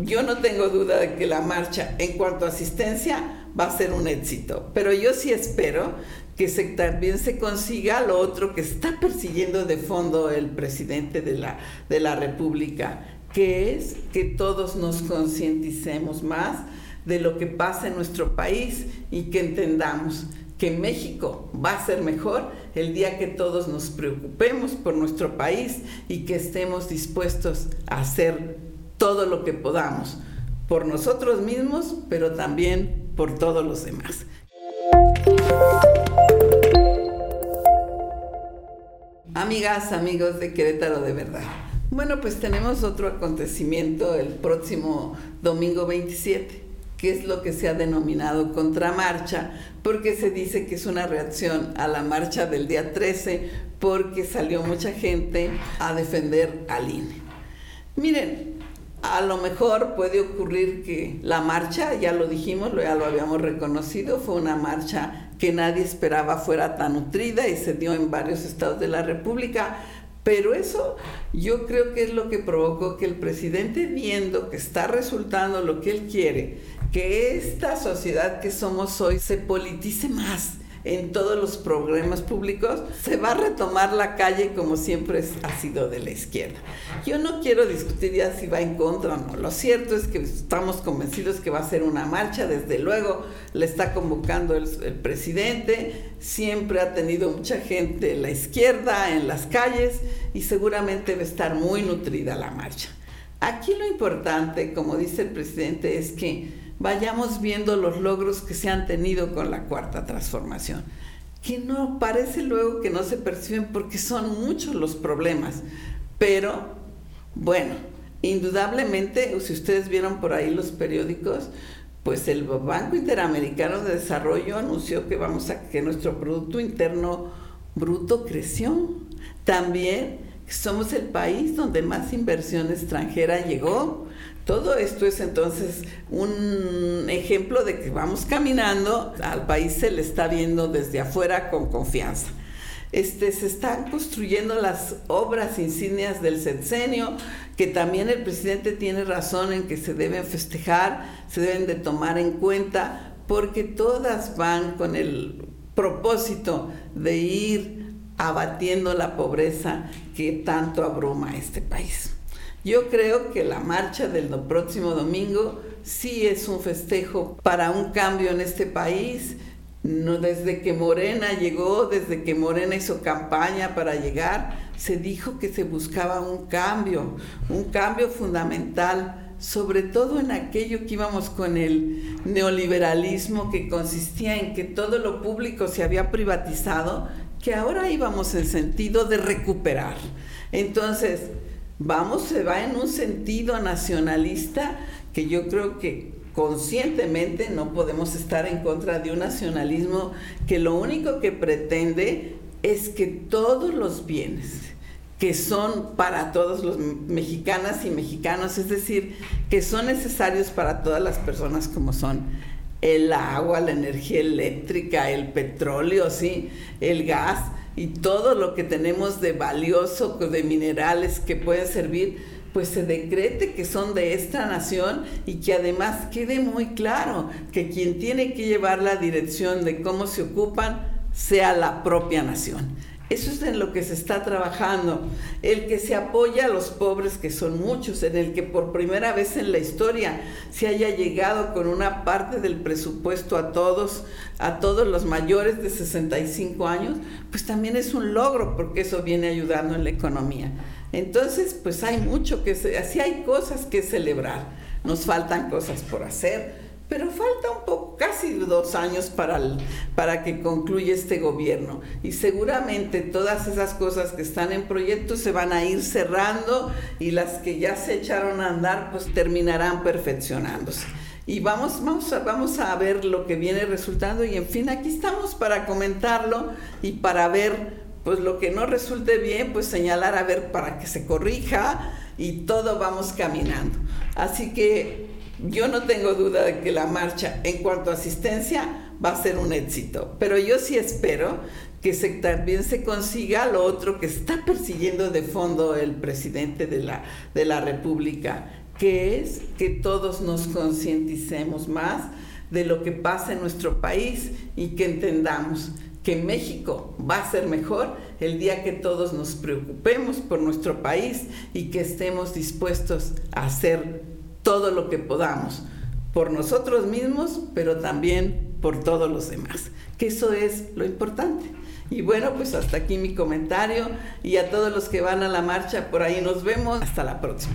yo no tengo duda de que la marcha en cuanto a asistencia va a ser un éxito, pero yo sí espero que también se consiga lo otro que está persiguiendo de fondo el presidente de la, de la República, que es que todos nos concienticemos más de lo que pasa en nuestro país y que entendamos que México va a ser mejor el día que todos nos preocupemos por nuestro país y que estemos dispuestos a hacer todo lo que podamos por nosotros mismos, pero también por todos los demás. Amigas, amigos de Querétaro de verdad. Bueno, pues tenemos otro acontecimiento el próximo domingo 27 que es lo que se ha denominado contramarcha, porque se dice que es una reacción a la marcha del día 13, porque salió mucha gente a defender al INE. Miren, a lo mejor puede ocurrir que la marcha, ya lo dijimos, ya lo habíamos reconocido, fue una marcha que nadie esperaba fuera tan nutrida y se dio en varios estados de la República, pero eso yo creo que es lo que provocó que el presidente, viendo que está resultando lo que él quiere, que esta sociedad que somos hoy se politice más en todos los programas públicos, se va a retomar la calle como siempre ha sido de la izquierda. Yo no quiero discutir ya si va en contra o no. Lo cierto es que estamos convencidos que va a ser una marcha, desde luego le está convocando el, el presidente, siempre ha tenido mucha gente en la izquierda, en las calles, y seguramente va a estar muy nutrida la marcha. Aquí lo importante, como dice el presidente, es que vayamos viendo los logros que se han tenido con la cuarta transformación, que no parece luego que no se perciben porque son muchos los problemas, pero bueno, indudablemente, si ustedes vieron por ahí los periódicos, pues el Banco Interamericano de Desarrollo anunció que vamos a que nuestro producto interno bruto creció. También somos el país donde más inversión extranjera llegó. Todo esto es entonces un ejemplo de que vamos caminando, al país se le está viendo desde afuera con confianza. Este, se están construyendo las obras insignias del sexenio, que también el presidente tiene razón en que se deben festejar, se deben de tomar en cuenta, porque todas van con el propósito de ir abatiendo la pobreza que tanto abruma a este país. Yo creo que la marcha del próximo domingo sí es un festejo para un cambio en este país. No, desde que Morena llegó, desde que Morena hizo campaña para llegar, se dijo que se buscaba un cambio, un cambio fundamental, sobre todo en aquello que íbamos con el neoliberalismo que consistía en que todo lo público se había privatizado, que ahora íbamos en sentido de recuperar. Entonces, vamos, se va en un sentido nacionalista que yo creo que conscientemente no podemos estar en contra de un nacionalismo que lo único que pretende es que todos los bienes que son para todos los mexicanas y mexicanos, es decir, que son necesarios para todas las personas como son el agua, la energía eléctrica, el petróleo, sí, el gas, y todo lo que tenemos de valioso, de minerales que pueden servir, pues se decrete que son de esta nación y que además quede muy claro que quien tiene que llevar la dirección de cómo se ocupan sea la propia nación. Eso es en lo que se está trabajando. El que se apoya a los pobres, que son muchos, en el que por primera vez en la historia se haya llegado con una parte del presupuesto a todos, a todos los mayores de 65 años, pues también es un logro porque eso viene ayudando en la economía. Entonces, pues hay mucho que, así hay cosas que celebrar. Nos faltan cosas por hacer pero falta un poco, casi dos años para, para que concluya este gobierno. Y seguramente todas esas cosas que están en proyecto se van a ir cerrando y las que ya se echaron a andar, pues terminarán perfeccionándose. Y vamos, vamos, a, vamos a ver lo que viene resultando y en fin, aquí estamos para comentarlo y para ver pues lo que no resulte bien, pues señalar a ver para que se corrija y todo vamos caminando. Así que yo no tengo duda de que la marcha en cuanto a asistencia va a ser un éxito, pero yo sí espero que también se consiga lo otro que está persiguiendo de fondo el presidente de la, de la República, que es que todos nos concienticemos más de lo que pasa en nuestro país y que entendamos que México va a ser mejor el día que todos nos preocupemos por nuestro país y que estemos dispuestos a hacer todo lo que podamos por nosotros mismos, pero también por todos los demás, que eso es lo importante. Y bueno, pues hasta aquí mi comentario y a todos los que van a la marcha, por ahí nos vemos. Hasta la próxima.